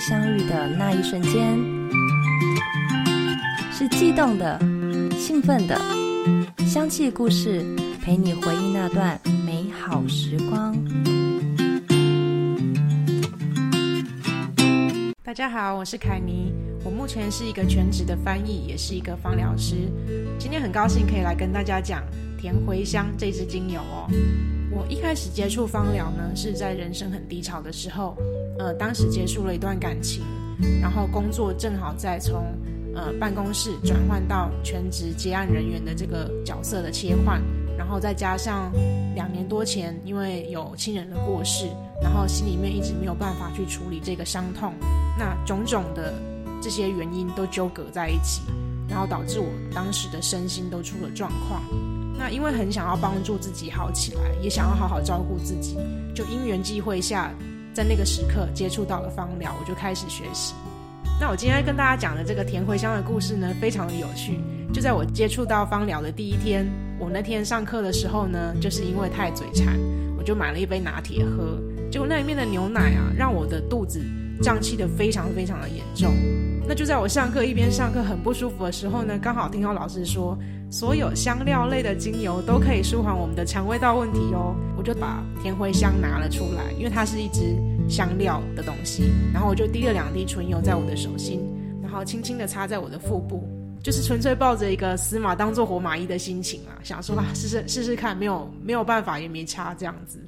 相遇的那一瞬间，是悸动的、兴奋的。香气故事陪你回忆那段美好时光。大家好，我是凯妮，我目前是一个全职的翻译，也是一个芳疗师。今天很高兴可以来跟大家讲甜茴香这支精油哦。我一开始接触芳疗呢，是在人生很低潮的时候，呃，当时结束了一段感情，然后工作正好在从呃办公室转换到全职接案人员的这个角色的切换，然后再加上两年多前因为有亲人的过世，然后心里面一直没有办法去处理这个伤痛，那种种的这些原因都纠葛在一起，然后导致我当时的身心都出了状况。那因为很想要帮助自己好起来，也想要好好照顾自己，就因缘际会下，在那个时刻接触到了芳疗，我就开始学习。那我今天跟大家讲的这个田茴香的故事呢，非常的有趣。就在我接触到芳疗的第一天，我那天上课的时候呢，就是因为太嘴馋，我就买了一杯拿铁喝。结果那里面的牛奶啊，让我的肚子胀气的非常非常的严重。那就在我上课一边上课很不舒服的时候呢，刚好听到老师说。所有香料类的精油都可以舒缓我们的肠胃道问题哦。我就把甜茴香拿了出来，因为它是一支香料的东西。然后我就滴了两滴纯油在我的手心，然后轻轻的擦在我的腹部，就是纯粹抱着一个死马当做活马医的心情啊，想说啊试试试试看，没有没有办法也没差这样子。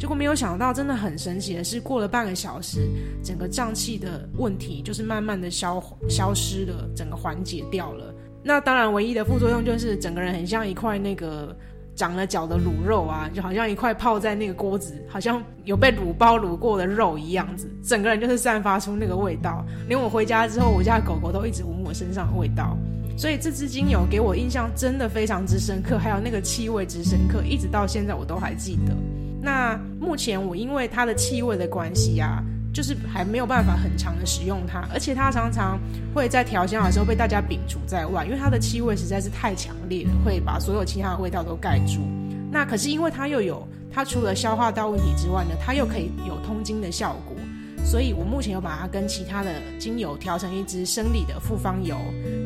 结果没有想到，真的很神奇的是，过了半个小时，整个胀气的问题就是慢慢的消消失了，整个缓解掉了。那当然，唯一的副作用就是整个人很像一块那个长了脚的卤肉啊，就好像一块泡在那个锅子，好像有被卤包卤过的肉一样子，整个人就是散发出那个味道。连我回家之后，我家狗狗都一直闻我身上的味道。所以这支精油给我印象真的非常之深刻，还有那个气味之深刻，一直到现在我都还记得。那目前我因为它的气味的关系啊。就是还没有办法很长的使用它，而且它常常会在调香的时候被大家摒除在外，因为它的气味实在是太强烈了，会把所有其他的味道都盖住。那可是因为它又有，它除了消化道问题之外呢，它又可以有通经的效果，所以我目前又把它跟其他的精油调成一支生理的复方油，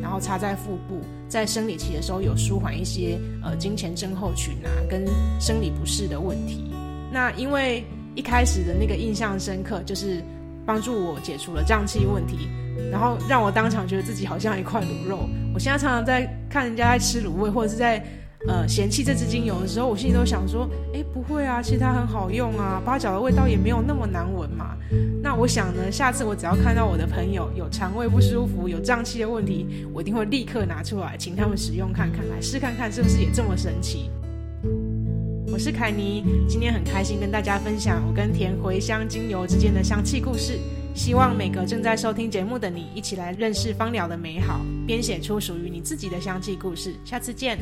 然后擦在腹部，在生理期的时候有舒缓一些呃经前症候群啊跟生理不适的问题。那因为。一开始的那个印象深刻，就是帮助我解除了胀气问题，然后让我当场觉得自己好像一块卤肉。我现在常常在看人家在吃卤味，或者是在呃嫌弃这支精油的时候，我心里都想说：哎，不会啊，其实它很好用啊，八角的味道也没有那么难闻嘛。那我想呢，下次我只要看到我的朋友有肠胃不舒服、有胀气的问题，我一定会立刻拿出来，请他们使用看看，来试看看是不是也这么神奇。我是凯尼，今天很开心跟大家分享我跟甜茴香精油之间的香气故事。希望每个正在收听节目的你，一起来认识芳疗的美好，编写出属于你自己的香气故事。下次见。